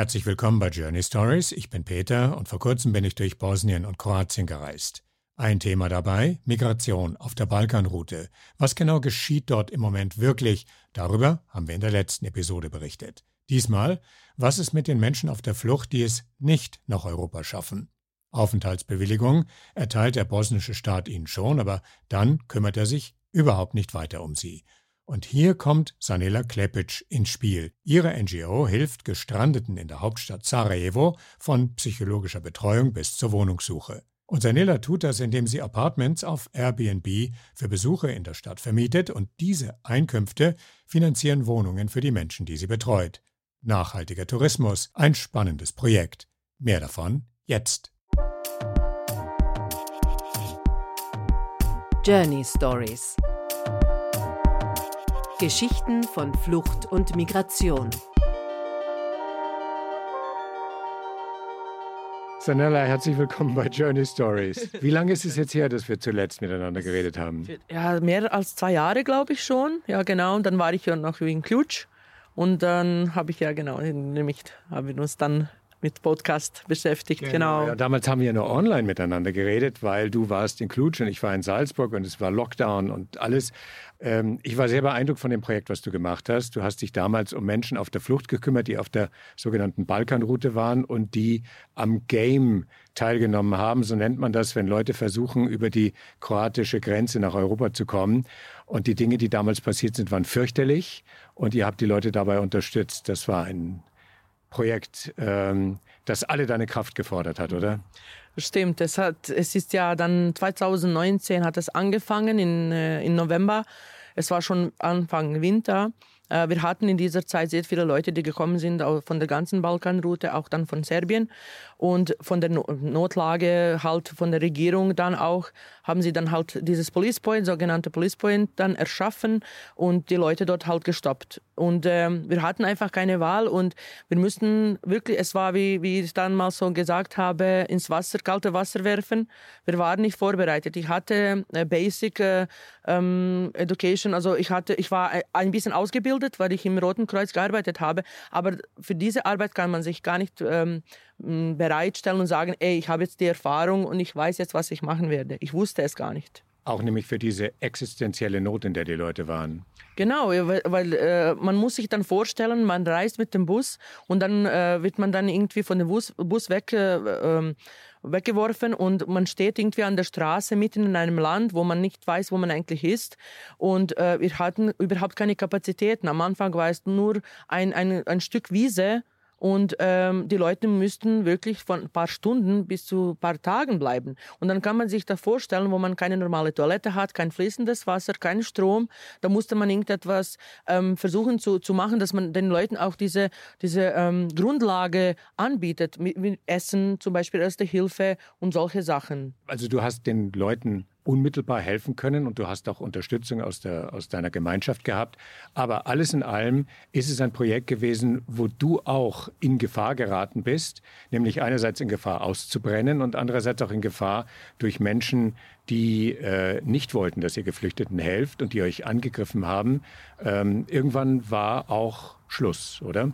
Herzlich willkommen bei Journey Stories. Ich bin Peter und vor kurzem bin ich durch Bosnien und Kroatien gereist. Ein Thema dabei, Migration auf der Balkanroute. Was genau geschieht dort im Moment wirklich? Darüber haben wir in der letzten Episode berichtet. Diesmal, was ist mit den Menschen auf der Flucht, die es nicht nach Europa schaffen? Aufenthaltsbewilligung erteilt der bosnische Staat ihnen schon, aber dann kümmert er sich überhaupt nicht weiter um sie. Und hier kommt Sanela Klepic ins Spiel. Ihre NGO hilft Gestrandeten in der Hauptstadt Sarajevo von psychologischer Betreuung bis zur Wohnungssuche. Und Sanela tut das, indem sie Apartments auf Airbnb für Besucher in der Stadt vermietet und diese Einkünfte finanzieren Wohnungen für die Menschen, die sie betreut. Nachhaltiger Tourismus, ein spannendes Projekt. Mehr davon jetzt. Journey Stories Geschichten von Flucht und Migration. Sanella, herzlich willkommen bei Journey Stories. Wie lange ist es jetzt her, dass wir zuletzt miteinander geredet haben? Ja, mehr als zwei Jahre, glaube ich schon. Ja, genau. Und dann war ich ja noch in Klutsch. Und dann habe ich ja genau, nämlich haben wir uns dann mit Podcast beschäftigt, genau. genau. Ja, damals haben wir nur online miteinander geredet, weil du warst in Klutsch und ich war in Salzburg und es war Lockdown und alles. Ähm, ich war sehr beeindruckt von dem Projekt, was du gemacht hast. Du hast dich damals um Menschen auf der Flucht gekümmert, die auf der sogenannten Balkanroute waren und die am Game teilgenommen haben. So nennt man das, wenn Leute versuchen, über die kroatische Grenze nach Europa zu kommen. Und die Dinge, die damals passiert sind, waren fürchterlich. Und ihr habt die Leute dabei unterstützt. Das war ein Projekt, ähm, das alle deine Kraft gefordert hat, oder? Stimmt, es, hat, es ist ja dann 2019 hat es angefangen, in, äh, in November. Es war schon Anfang Winter. Äh, wir hatten in dieser Zeit sehr viele Leute, die gekommen sind von der ganzen Balkanroute, auch dann von Serbien. Und von der Notlage, halt von der Regierung dann auch, haben sie dann halt dieses Police Point, sogenannte Police Point, dann erschaffen und die Leute dort halt gestoppt. Und äh, wir hatten einfach keine Wahl und wir mussten wirklich, es war, wie, wie ich dann mal so gesagt habe, ins Wasser, kalte Wasser werfen. Wir waren nicht vorbereitet. Ich hatte äh, Basic äh, ähm, Education, also ich hatte, ich war ein bisschen ausgebildet, weil ich im Roten Kreuz gearbeitet habe, aber für diese Arbeit kann man sich gar nicht ähm, bereitstellen und sagen, ey, ich habe jetzt die Erfahrung und ich weiß jetzt, was ich machen werde. Ich wusste es gar nicht. Auch nämlich für diese existenzielle Not, in der die Leute waren. Genau, weil, weil äh, man muss sich dann vorstellen, man reist mit dem Bus und dann äh, wird man dann irgendwie von dem Bus, Bus weg, äh, ähm, weggeworfen und man steht irgendwie an der Straße mitten in einem Land, wo man nicht weiß, wo man eigentlich ist. Und äh, wir hatten überhaupt keine Kapazitäten. Am Anfang war es nur ein, ein, ein Stück Wiese und ähm, die Leute müssten wirklich von ein paar Stunden bis zu ein paar Tagen bleiben. Und dann kann man sich da vorstellen, wo man keine normale Toilette hat, kein fließendes Wasser, keinen Strom. Da musste man irgendetwas ähm, versuchen zu, zu machen, dass man den Leuten auch diese, diese ähm, Grundlage anbietet. Mit, mit Essen, zum Beispiel Erste Hilfe und solche Sachen. Also du hast den Leuten unmittelbar helfen können und du hast auch Unterstützung aus, der, aus deiner Gemeinschaft gehabt. Aber alles in allem ist es ein Projekt gewesen, wo du auch in Gefahr geraten bist, nämlich einerseits in Gefahr auszubrennen und andererseits auch in Gefahr durch Menschen, die äh, nicht wollten, dass ihr Geflüchteten helft und die euch angegriffen haben. Ähm, irgendwann war auch Schluss, oder?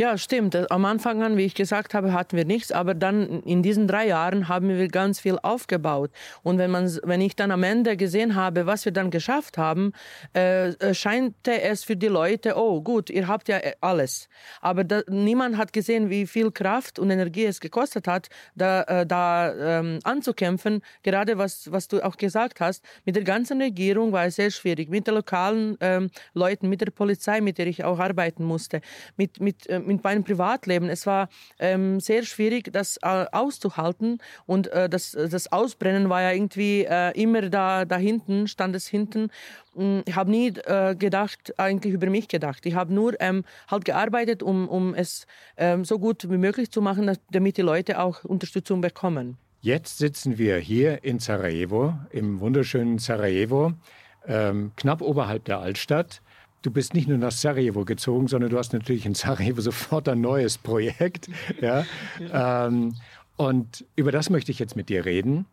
Ja, stimmt. Am Anfang an, wie ich gesagt habe, hatten wir nichts, aber dann in diesen drei Jahren haben wir ganz viel aufgebaut. Und wenn, man, wenn ich dann am Ende gesehen habe, was wir dann geschafft haben, äh, äh scheinte es für die Leute, oh gut, ihr habt ja äh, alles. Aber da, niemand hat gesehen, wie viel Kraft und Energie es gekostet hat, da, äh, da ähm, anzukämpfen. Gerade was, was du auch gesagt hast, mit der ganzen Regierung war es sehr schwierig, mit den lokalen ähm, Leuten, mit der Polizei, mit der ich auch arbeiten musste, mit, mit mit meinem Privatleben. Es war ähm, sehr schwierig, das äh, auszuhalten und äh, das, das Ausbrennen war ja irgendwie äh, immer da, da hinten, stand es hinten. Mm, ich habe nie äh, gedacht, eigentlich über mich gedacht. Ich habe nur ähm, halt gearbeitet, um, um es ähm, so gut wie möglich zu machen, damit die Leute auch Unterstützung bekommen. Jetzt sitzen wir hier in Sarajevo, im wunderschönen Sarajevo, ähm, knapp oberhalb der Altstadt du bist nicht nur nach Sarajevo gezogen, sondern du hast natürlich in Sarajevo sofort ein neues Projekt. Ja? ähm, und über das möchte ich jetzt mit dir reden.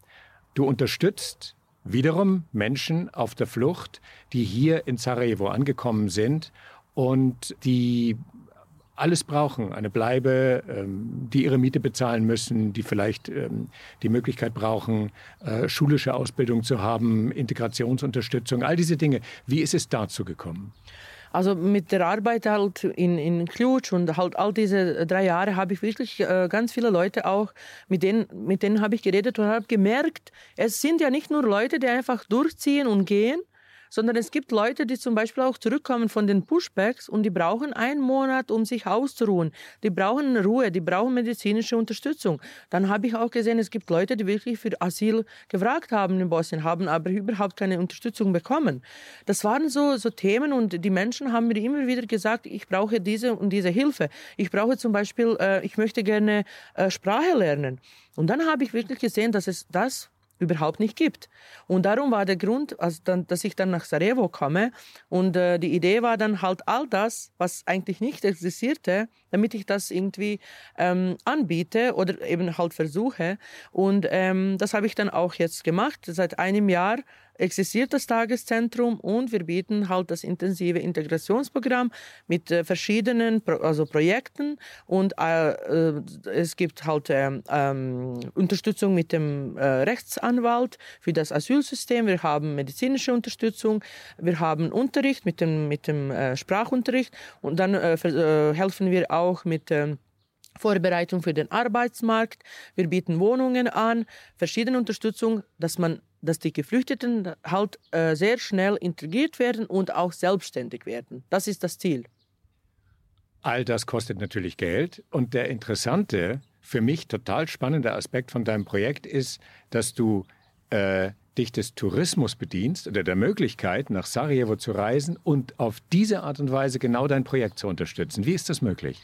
Du unterstützt wiederum Menschen auf der Flucht, die hier in Sarajevo angekommen sind und die alles brauchen, eine Bleibe, ähm, die ihre Miete bezahlen müssen, die vielleicht ähm, die Möglichkeit brauchen, äh, schulische Ausbildung zu haben, Integrationsunterstützung, all diese Dinge. Wie ist es dazu gekommen? Also mit der Arbeit halt in, in Klutsch und halt all diese drei Jahre habe ich wirklich äh, ganz viele Leute auch, mit denen, mit denen habe ich geredet und habe gemerkt, es sind ja nicht nur Leute, die einfach durchziehen und gehen, sondern es gibt Leute, die zum Beispiel auch zurückkommen von den Pushbacks und die brauchen einen Monat, um sich auszuruhen. Die brauchen Ruhe, die brauchen medizinische Unterstützung. Dann habe ich auch gesehen, es gibt Leute, die wirklich für Asyl gefragt haben in Bosnien, haben aber überhaupt keine Unterstützung bekommen. Das waren so, so Themen und die Menschen haben mir immer wieder gesagt, ich brauche diese und diese Hilfe. Ich brauche zum Beispiel, äh, ich möchte gerne äh, Sprache lernen. Und dann habe ich wirklich gesehen, dass es das überhaupt nicht gibt. Und darum war der Grund, also dann, dass ich dann nach Sarajevo komme. Und äh, die Idee war dann halt all das, was eigentlich nicht existierte, damit ich das irgendwie ähm, anbiete oder eben halt versuche. Und ähm, das habe ich dann auch jetzt gemacht. Seit einem Jahr existiert das Tageszentrum und wir bieten halt das intensive Integrationsprogramm mit äh, verschiedenen Pro also Projekten und äh, äh, es gibt halt ähm, ähm Unterstützung mit dem äh, Rechtsanwalt für das Asylsystem. Wir haben medizinische Unterstützung, wir haben Unterricht mit dem, mit dem äh, Sprachunterricht und dann helfen wir auch mit ähm, Vorbereitung für den Arbeitsmarkt. Wir bieten Wohnungen an, verschiedene Unterstützung, dass man dass die Geflüchteten halt äh, sehr schnell integriert werden und auch selbstständig werden. Das ist das Ziel. All das kostet natürlich Geld. Und der interessante, für mich total spannende Aspekt von deinem Projekt ist, dass du äh, dich des Tourismus bedienst oder der Möglichkeit, nach Sarajevo zu reisen und auf diese Art und Weise genau dein Projekt zu unterstützen. Wie ist das möglich?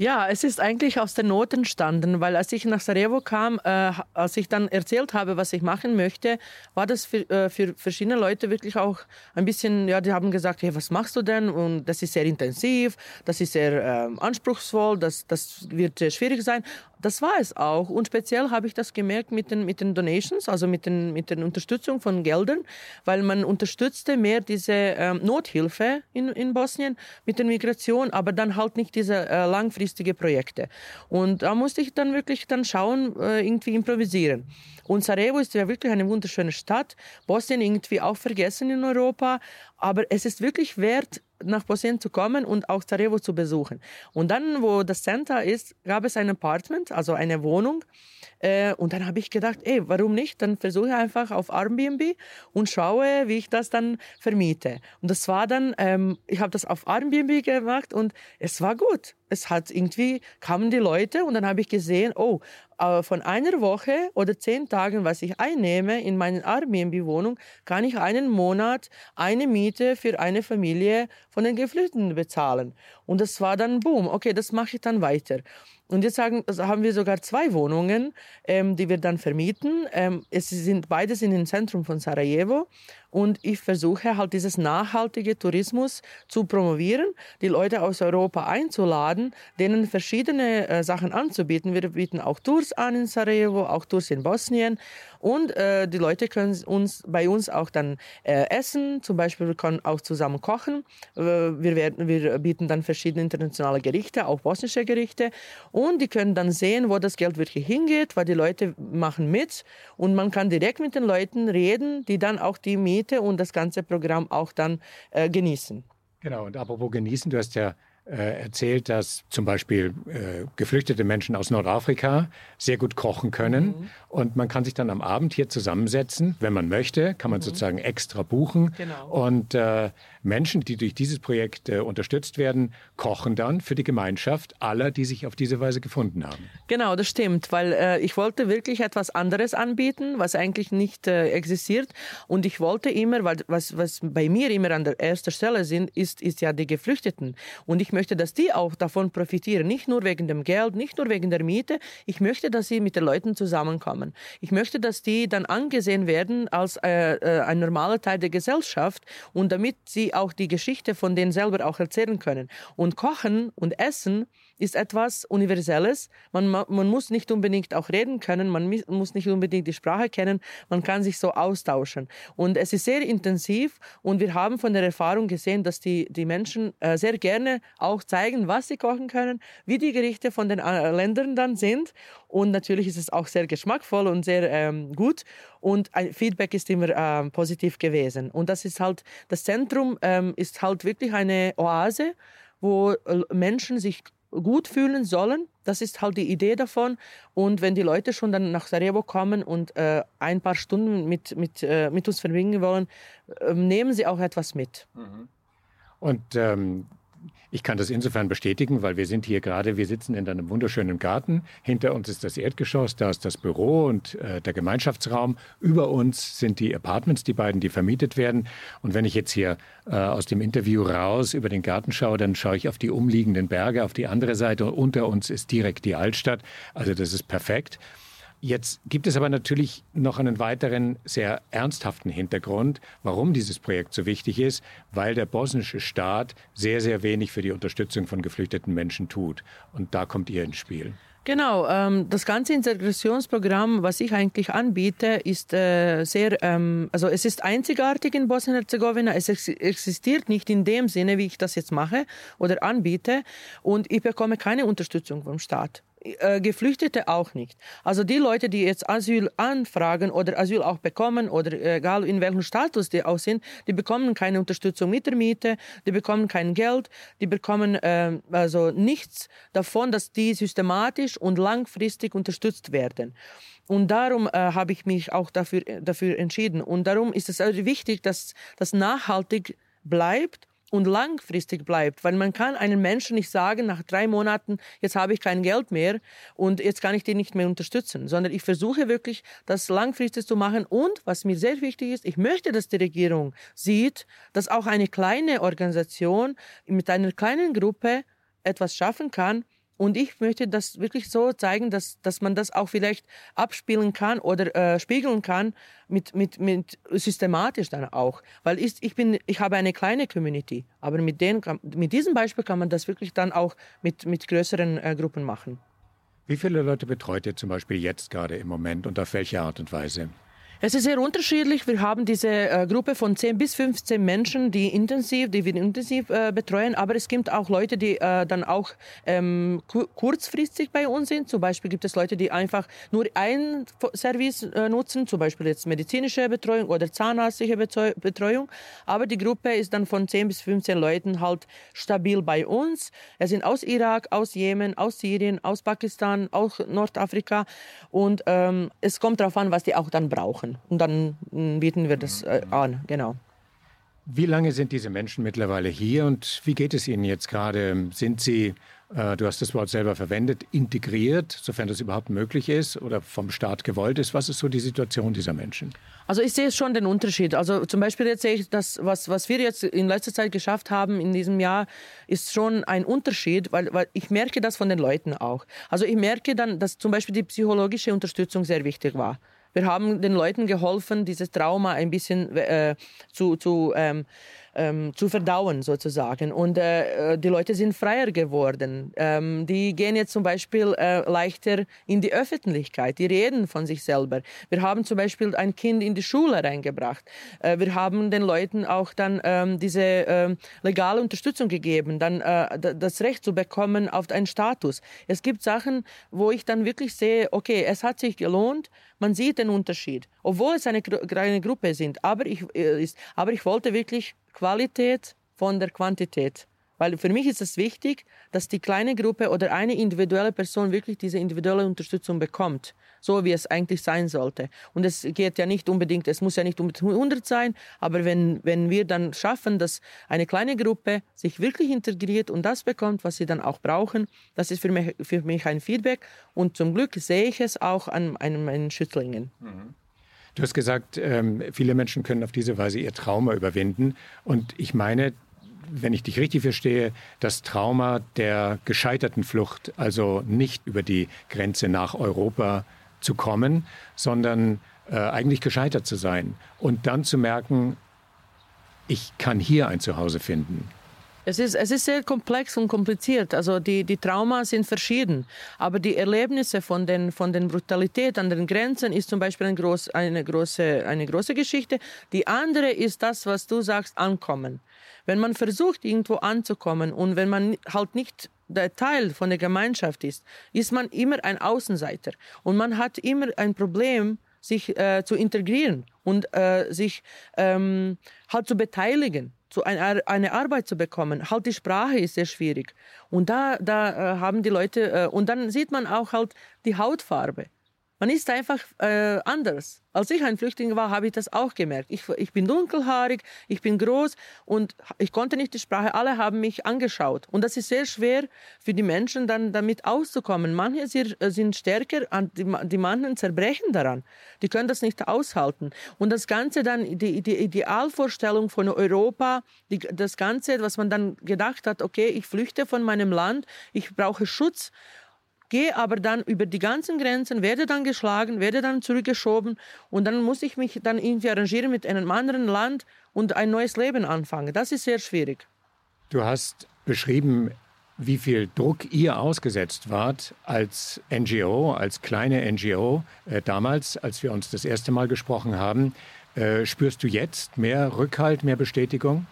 Ja, es ist eigentlich aus der Not entstanden, weil als ich nach Sarajevo kam, äh, als ich dann erzählt habe, was ich machen möchte, war das für, äh, für verschiedene Leute wirklich auch ein bisschen, ja, die haben gesagt, hey, was machst du denn? Und das ist sehr intensiv, das ist sehr äh, anspruchsvoll, das, das wird sehr schwierig sein. Das war es auch. Und speziell habe ich das gemerkt mit den, mit den Donations, also mit den, mit den Unterstützung von Geldern, weil man unterstützte mehr diese ähm, Nothilfe in, in Bosnien mit der Migration, aber dann halt nicht diese äh, langfristige Projekte. Und da musste ich dann wirklich dann schauen, äh, irgendwie improvisieren. Und Sarajevo ist ja wirklich eine wunderschöne Stadt. Bosnien irgendwie auch vergessen in Europa. Aber es ist wirklich wert, nach Bosnien zu kommen und auch Sarajevo zu besuchen. Und dann, wo das Center ist, gab es ein Apartment, also eine Wohnung. Äh, und dann habe ich gedacht, ey, warum nicht? Dann versuche ich einfach auf Airbnb und schaue, wie ich das dann vermiete. Und das war dann, ähm, ich habe das auf Airbnb gemacht und es war gut. Es hat irgendwie, kamen die Leute und dann habe ich gesehen, oh, von einer Woche oder zehn Tagen, was ich einnehme in meine Airbnb-Wohnung, kann ich einen Monat eine Miete für eine Familie von den Geflüchteten bezahlen. Und das war dann Boom. Okay, das mache ich dann weiter. Und jetzt sagen, also haben wir sogar zwei Wohnungen, ähm, die wir dann vermieten. Ähm, es sind beide sind im Zentrum von Sarajevo und ich versuche halt dieses nachhaltige Tourismus zu promovieren, die Leute aus Europa einzuladen, denen verschiedene äh, Sachen anzubieten. Wir bieten auch Tours an in Sarajevo, auch Tours in Bosnien und äh, die Leute können uns bei uns auch dann äh, essen. Zum Beispiel wir können auch zusammen kochen. Äh, wir, werden, wir bieten dann verschiedene internationale Gerichte, auch bosnische Gerichte die können dann sehen, wo das Geld wirklich hingeht, weil die Leute machen mit und man kann direkt mit den Leuten reden, die dann auch die Miete und das ganze Programm auch dann äh, genießen. Genau, und apropos genießen, du hast ja erzählt, dass zum Beispiel äh, geflüchtete Menschen aus Nordafrika sehr gut kochen können. Mhm. Und man kann sich dann am Abend hier zusammensetzen, wenn man möchte, kann man mhm. sozusagen extra buchen. Genau. Und äh, Menschen, die durch dieses Projekt äh, unterstützt werden, kochen dann für die Gemeinschaft aller, die sich auf diese Weise gefunden haben. Genau, das stimmt, weil äh, ich wollte wirklich etwas anderes anbieten, was eigentlich nicht äh, existiert. Und ich wollte immer, weil was, was bei mir immer an der ersten Stelle sind, ist, ist ja die Geflüchteten. Und ich möchte, dass die auch davon profitieren, nicht nur wegen dem Geld, nicht nur wegen der Miete. Ich möchte, dass sie mit den Leuten zusammenkommen. Ich möchte, dass die dann angesehen werden als äh, äh ein normaler Teil der Gesellschaft und damit sie auch die Geschichte von denen selber auch erzählen können. Und Kochen und Essen ist etwas Universelles. Man, man muss nicht unbedingt auch reden können, man muss nicht unbedingt die Sprache kennen, man kann sich so austauschen. Und es ist sehr intensiv und wir haben von der Erfahrung gesehen, dass die, die Menschen äh, sehr gerne auch zeigen, was sie kochen können, wie die Gerichte von den äh, Ländern dann sind. Und natürlich ist es auch sehr geschmackvoll und sehr ähm, gut. Und ein Feedback ist immer ähm, positiv gewesen. Und das ist halt, das Zentrum ähm, ist halt wirklich eine Oase, wo äh, Menschen sich gut fühlen sollen. Das ist halt die Idee davon. Und wenn die Leute schon dann nach Sarajevo kommen und äh, ein paar Stunden mit, mit, äh, mit uns verbringen wollen, äh, nehmen sie auch etwas mit. Mhm. Und ähm, ich kann das insofern bestätigen, weil wir sind hier gerade, wir sitzen in einem wunderschönen Garten. Hinter uns ist das Erdgeschoss, da ist das Büro und äh, der Gemeinschaftsraum. Über uns sind die Apartments, die beiden, die vermietet werden. Und wenn ich jetzt hier äh, aus dem Interview raus über den Garten schaue, dann schaue ich auf die umliegenden Berge, auf die andere Seite. Und unter uns ist direkt die Altstadt. Also das ist perfekt. Jetzt gibt es aber natürlich noch einen weiteren sehr ernsthaften Hintergrund, warum dieses Projekt so wichtig ist, weil der bosnische Staat sehr, sehr wenig für die Unterstützung von geflüchteten Menschen tut. Und da kommt ihr ins Spiel. Genau, ähm, das ganze Integrationsprogramm, was ich eigentlich anbiete, ist äh, sehr, ähm, also es ist einzigartig in Bosnien-Herzegowina. Es existiert nicht in dem Sinne, wie ich das jetzt mache oder anbiete. Und ich bekomme keine Unterstützung vom Staat. Äh, Geflüchtete auch nicht. Also die Leute, die jetzt Asyl anfragen oder Asyl auch bekommen oder äh, egal in welchem Status die auch sind, die bekommen keine Unterstützung mit der Miete, die bekommen kein Geld, die bekommen äh, also nichts davon, dass die systematisch und langfristig unterstützt werden. Und darum äh, habe ich mich auch dafür, dafür entschieden. Und darum ist es also wichtig, dass das nachhaltig bleibt und langfristig bleibt. Weil man kann einem Menschen nicht sagen, nach drei Monaten, jetzt habe ich kein Geld mehr und jetzt kann ich den nicht mehr unterstützen, sondern ich versuche wirklich, das langfristig zu machen. Und was mir sehr wichtig ist, ich möchte, dass die Regierung sieht, dass auch eine kleine Organisation mit einer kleinen Gruppe etwas schaffen kann, und ich möchte das wirklich so zeigen, dass, dass man das auch vielleicht abspielen kann oder äh, spiegeln kann mit, mit, mit systematisch dann auch. Weil ich, ich, bin, ich habe eine kleine Community, aber mit, denen mit diesem Beispiel kann man das wirklich dann auch mit, mit größeren äh, Gruppen machen. Wie viele Leute betreut ihr zum Beispiel jetzt gerade im Moment und auf welche Art und Weise? Es ist sehr unterschiedlich. Wir haben diese äh, Gruppe von 10 bis 15 Menschen, die intensiv, die wir intensiv äh, betreuen. Aber es gibt auch Leute, die äh, dann auch ähm, kurzfristig bei uns sind. Zum Beispiel gibt es Leute, die einfach nur ein Service äh, nutzen, zum Beispiel jetzt medizinische Betreuung oder zahnärztliche Betreuung. Aber die Gruppe ist dann von 10 bis 15 Leuten halt stabil bei uns. Es sind aus Irak, aus Jemen, aus Syrien, aus Pakistan, auch Nordafrika. Und ähm, es kommt darauf an, was die auch dann brauchen machen. Und dann mm, bieten wir das äh, an, genau. Wie lange sind diese Menschen mittlerweile hier und wie geht es ihnen jetzt gerade? Sind sie, äh, du hast das Wort selber verwendet, integriert, sofern das überhaupt möglich ist oder vom Staat gewollt ist? Was ist so die Situation dieser Menschen? Also ich sehe schon den Unterschied. Also zum Beispiel jetzt sehe ich, dass was, was wir jetzt in letzter Zeit geschafft haben in diesem Jahr, ist schon ein Unterschied, weil, weil ich merke das von den Leuten auch. Also ich merke dann, dass zum Beispiel die psychologische Unterstützung sehr wichtig war. Wir haben den Leuten geholfen, dieses Trauma ein bisschen äh, zu, zu ähm, ähm, zu verdauen sozusagen. Und äh, die Leute sind freier geworden. Ähm, die gehen jetzt zum Beispiel äh, leichter in die Öffentlichkeit. Die reden von sich selber. Wir haben zum Beispiel ein Kind in die Schule reingebracht. Äh, wir haben den Leuten auch dann ähm, diese ähm, legale Unterstützung gegeben, dann äh, das Recht zu bekommen auf einen Status. Es gibt Sachen, wo ich dann wirklich sehe, okay, es hat sich gelohnt. Man sieht den Unterschied, obwohl es eine kleine Gruppe sind. Aber ich, äh, ist, aber ich wollte wirklich Qualität von der Quantität. Weil für mich ist es wichtig, dass die kleine Gruppe oder eine individuelle Person wirklich diese individuelle Unterstützung bekommt, so wie es eigentlich sein sollte. Und es geht ja nicht unbedingt, es muss ja nicht unbedingt 100 sein, aber wenn, wenn wir dann schaffen, dass eine kleine Gruppe sich wirklich integriert und das bekommt, was sie dann auch brauchen, das ist für mich, für mich ein Feedback. Und zum Glück sehe ich es auch an, an meinen Schützlingen. Mhm. Du hast gesagt, ähm, viele Menschen können auf diese Weise ihr Trauma überwinden. Und ich meine, wenn ich dich richtig verstehe, das Trauma der gescheiterten Flucht, also nicht über die Grenze nach Europa zu kommen, sondern äh, eigentlich gescheitert zu sein und dann zu merken, ich kann hier ein Zuhause finden. Es ist, es ist sehr komplex und kompliziert. Also die, die Trauma sind verschieden. Aber die Erlebnisse von den, von den Brutalität an den Grenzen ist zum Beispiel ein groß, eine, große, eine große Geschichte. Die andere ist das, was du sagst, ankommen. Wenn man versucht, irgendwo anzukommen und wenn man halt nicht der Teil von der Gemeinschaft ist, ist man immer ein Außenseiter. Und man hat immer ein Problem, sich äh, zu integrieren und äh, sich ähm, halt zu beteiligen zu einer, eine Arbeit zu bekommen. Halt die Sprache ist sehr schwierig. Und da, da äh, haben die Leute, äh, und dann sieht man auch halt die Hautfarbe. Man ist einfach äh, anders. Als ich ein Flüchtling war, habe ich das auch gemerkt. Ich, ich bin dunkelhaarig, ich bin groß und ich konnte nicht die Sprache. Alle haben mich angeschaut. Und das ist sehr schwer für die Menschen, dann damit auszukommen. Manche sind stärker, die, die manchen zerbrechen daran. Die können das nicht aushalten. Und das Ganze dann, die, die Idealvorstellung von Europa, die, das Ganze, was man dann gedacht hat, okay, ich flüchte von meinem Land, ich brauche Schutz gehe aber dann über die ganzen Grenzen, werde dann geschlagen, werde dann zurückgeschoben und dann muss ich mich dann irgendwie arrangieren mit einem anderen Land und ein neues Leben anfangen. Das ist sehr schwierig. Du hast beschrieben, wie viel Druck ihr ausgesetzt wart als NGO, als kleine NGO äh, damals, als wir uns das erste Mal gesprochen haben. Äh, spürst du jetzt mehr Rückhalt, mehr Bestätigung?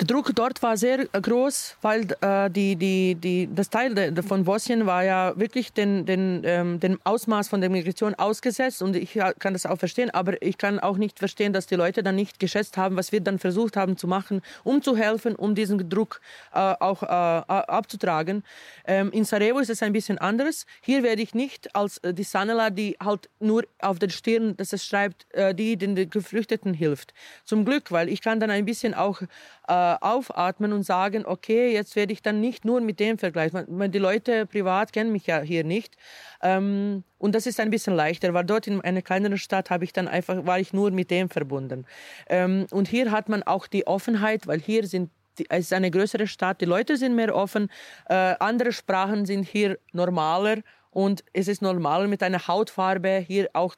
Der Druck dort war sehr groß, weil äh, die, die, die, das Teil de, von Bosnien war ja wirklich den, den, ähm, dem Ausmaß von der Migration ausgesetzt und ich kann das auch verstehen, aber ich kann auch nicht verstehen, dass die Leute dann nicht geschätzt haben, was wir dann versucht haben zu machen, um zu helfen, um diesen Druck äh, auch äh, abzutragen. Ähm, in Sarajevo ist es ein bisschen anders. Hier werde ich nicht als äh, die Sanela, die halt nur auf der Stirn, dass es schreibt, äh, die den Geflüchteten hilft. Zum Glück, weil ich kann dann ein bisschen auch äh, aufatmen und sagen, okay, jetzt werde ich dann nicht nur mit dem vergleichen. Die Leute privat kennen mich ja hier nicht. Ähm, und das ist ein bisschen leichter, weil dort in einer kleineren Stadt habe ich dann einfach, war ich nur mit dem verbunden. Ähm, und hier hat man auch die Offenheit, weil hier sind es ist eine größere Stadt, die Leute sind mehr offen, äh, andere Sprachen sind hier normaler und es ist normal mit einer Hautfarbe hier auch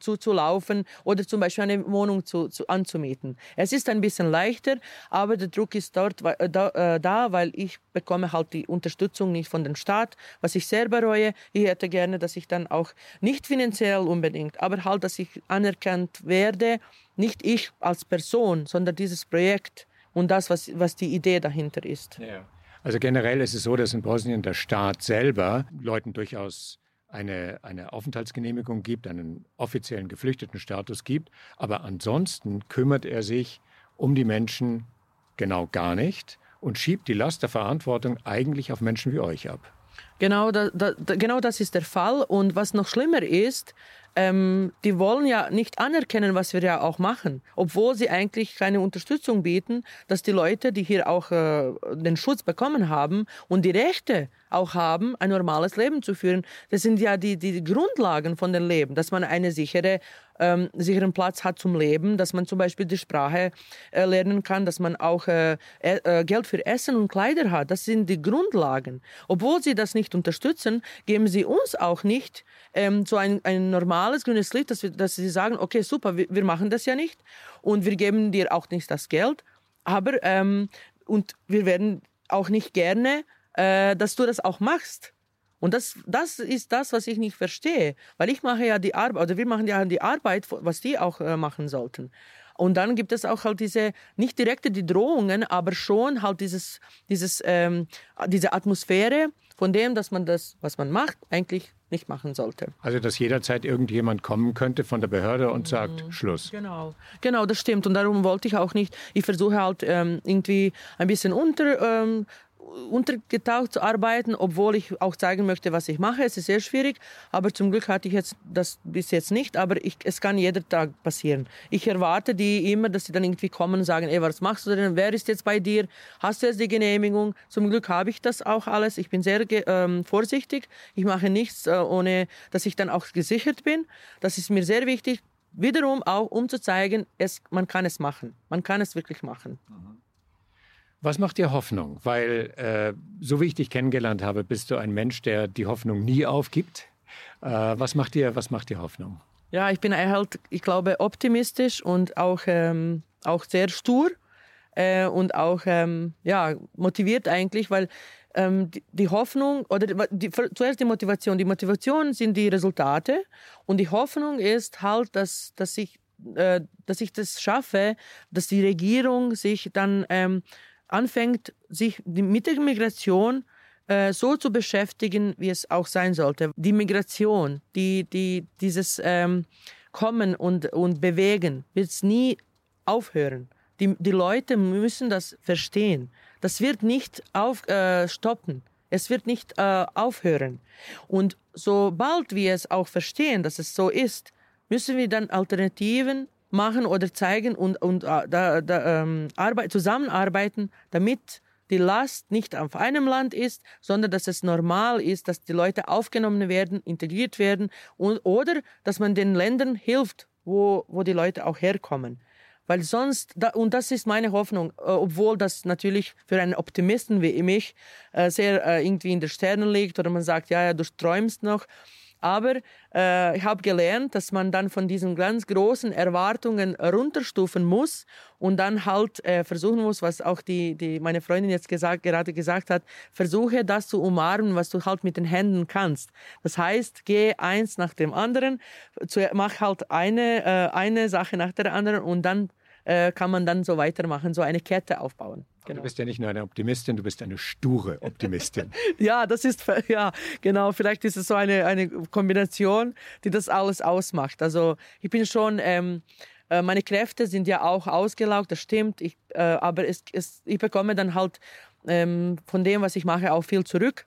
zuzulaufen oder zum Beispiel eine Wohnung zu, zu, anzumieten. Es ist ein bisschen leichter, aber der Druck ist dort äh, da, äh, da, weil ich bekomme halt die Unterstützung nicht von dem Staat, was ich sehr bereue. Ich hätte gerne, dass ich dann auch nicht finanziell unbedingt, aber halt, dass ich anerkannt werde, nicht ich als Person, sondern dieses Projekt und das, was, was die Idee dahinter ist. Ja. Also generell ist es so, dass in Bosnien der Staat selber Leuten durchaus eine, eine Aufenthaltsgenehmigung gibt, einen offiziellen Geflüchtetenstatus gibt. Aber ansonsten kümmert er sich um die Menschen genau gar nicht und schiebt die Last der Verantwortung eigentlich auf Menschen wie euch ab. Genau, da, da, genau das ist der Fall. Und was noch schlimmer ist, ähm, die wollen ja nicht anerkennen, was wir ja auch machen, obwohl sie eigentlich keine Unterstützung bieten, dass die Leute, die hier auch äh, den Schutz bekommen haben und die Rechte auch haben, ein normales Leben zu führen. Das sind ja die, die Grundlagen von dem Leben, dass man einen sichere, ähm, sicheren Platz hat zum Leben, dass man zum Beispiel die Sprache äh, lernen kann, dass man auch äh, äh, Geld für Essen und Kleider hat. Das sind die Grundlagen. Obwohl sie das nicht unterstützen, geben sie uns auch nicht ähm, so ein, ein normales grünes Licht, dass, wir, dass sie sagen, okay, super, wir, wir machen das ja nicht und wir geben dir auch nicht das Geld, aber ähm, und wir werden auch nicht gerne äh, dass du das auch machst. Und das, das ist das, was ich nicht verstehe. Weil ich mache ja die Arbeit, oder wir machen ja die Arbeit, was die auch äh, machen sollten. Und dann gibt es auch halt diese, nicht direkte die Drohungen, aber schon halt dieses, dieses, ähm, diese Atmosphäre von dem, dass man das, was man macht, eigentlich nicht machen sollte. Also, dass jederzeit irgendjemand kommen könnte von der Behörde und sagt, mhm. Schluss. Genau, genau, das stimmt. Und darum wollte ich auch nicht, ich versuche halt ähm, irgendwie ein bisschen unter, ähm, untergetaucht zu arbeiten, obwohl ich auch zeigen möchte, was ich mache. Es ist sehr schwierig, aber zum Glück hatte ich jetzt das bis jetzt nicht, aber ich, es kann jeder Tag passieren. Ich erwarte die immer, dass sie dann irgendwie kommen und sagen, ey, was machst du denn? Wer ist jetzt bei dir? Hast du jetzt die Genehmigung? Zum Glück habe ich das auch alles. Ich bin sehr ähm, vorsichtig. Ich mache nichts, äh, ohne dass ich dann auch gesichert bin. Das ist mir sehr wichtig. Wiederum auch, um zu zeigen, es, man kann es machen. Man kann es wirklich machen. Mhm. Was macht dir Hoffnung? Weil, äh, so wie ich dich kennengelernt habe, bist du ein Mensch, der die Hoffnung nie aufgibt. Äh, was, macht dir, was macht dir Hoffnung? Ja, ich bin halt, ich glaube, optimistisch und auch, ähm, auch sehr stur. äh, und auch ähm, ja, motiviert eigentlich, weil ähm, die, die, Hoffnung oder die, zuerst die Motivation. Die Motivation sind die Resultate und die Hoffnung ist halt, dass, dass, ich, äh, dass ich das schaffe, dass die Regierung sich dann ähm, anfängt, sich mit der Migration äh, so zu beschäftigen, wie es auch sein sollte. Die Migration, die, die, dieses ähm, Kommen und, und Bewegen wird es nie aufhören. Die, die Leute müssen das verstehen. Das wird nicht auf, äh, stoppen. Es wird nicht äh, aufhören. Und sobald wir es auch verstehen, dass es so ist, müssen wir dann Alternativen machen oder zeigen und, und äh, da, da, ähm, arbeit, zusammenarbeiten, damit die Last nicht auf einem Land ist, sondern dass es normal ist, dass die Leute aufgenommen werden, integriert werden und, oder dass man den Ländern hilft, wo, wo die Leute auch herkommen. Weil sonst, und das ist meine Hoffnung, äh, obwohl das natürlich für einen Optimisten wie mich äh, sehr äh, irgendwie in den Sternen liegt oder man sagt, ja, ja, du träumst noch. Aber äh, ich habe gelernt, dass man dann von diesen ganz großen Erwartungen runterstufen muss und dann halt äh, versuchen muss, was auch die, die meine Freundin jetzt gesagt, gerade gesagt hat, versuche das zu umarmen, was du halt mit den Händen kannst. Das heißt, geh eins nach dem anderen, zu, mach halt eine, äh, eine Sache nach der anderen und dann äh, kann man dann so weitermachen, so eine Kette aufbauen. Genau. Du bist ja nicht nur eine Optimistin, du bist eine sture Optimistin. ja, das ist, ja, genau. Vielleicht ist es so eine, eine Kombination, die das alles ausmacht. Also ich bin schon, ähm, äh, meine Kräfte sind ja auch ausgelaugt, das stimmt. Ich, äh, aber es, es, ich bekomme dann halt ähm, von dem, was ich mache, auch viel zurück.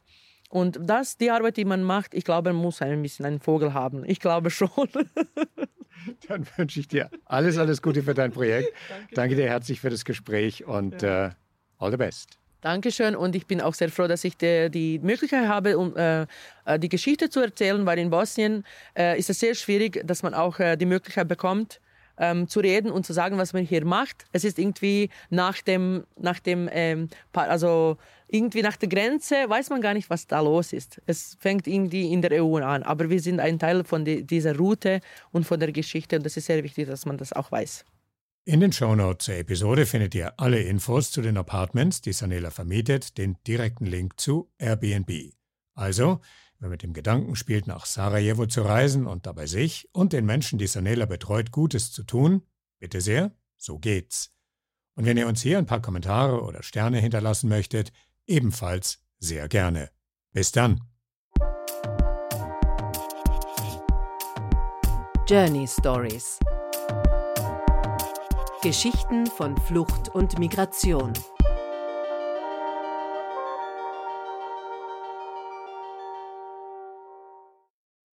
Und das, die Arbeit, die man macht, ich glaube, man muss ein bisschen einen Vogel haben. Ich glaube schon. Dann wünsche ich dir alles, alles Gute für dein Projekt. Danke, Danke dir herzlich für das Gespräch und ja. äh, all the best. Dankeschön und ich bin auch sehr froh, dass ich die, die Möglichkeit habe, um äh, äh, die Geschichte zu erzählen, weil in Bosnien äh, ist es sehr schwierig, dass man auch äh, die Möglichkeit bekommt, ähm, zu reden und zu sagen, was man hier macht. Es ist irgendwie nach dem, nach dem ähm, also irgendwie nach der Grenze weiß man gar nicht, was da los ist. Es fängt irgendwie in der EU an, aber wir sind ein Teil von die, dieser Route und von der Geschichte und das ist sehr wichtig, dass man das auch weiß. In den Shownotes zur Episode findet ihr alle Infos zu den Apartments, die Sanela vermietet, den direkten Link zu Airbnb. Also, wer mit dem Gedanken spielt, nach Sarajevo zu reisen und dabei sich und den Menschen, die Sanela betreut, Gutes zu tun, bitte sehr, so geht's. Und wenn ihr uns hier ein paar Kommentare oder Sterne hinterlassen möchtet, ebenfalls sehr gerne. Bis dann. Journey Stories Geschichten von Flucht und Migration.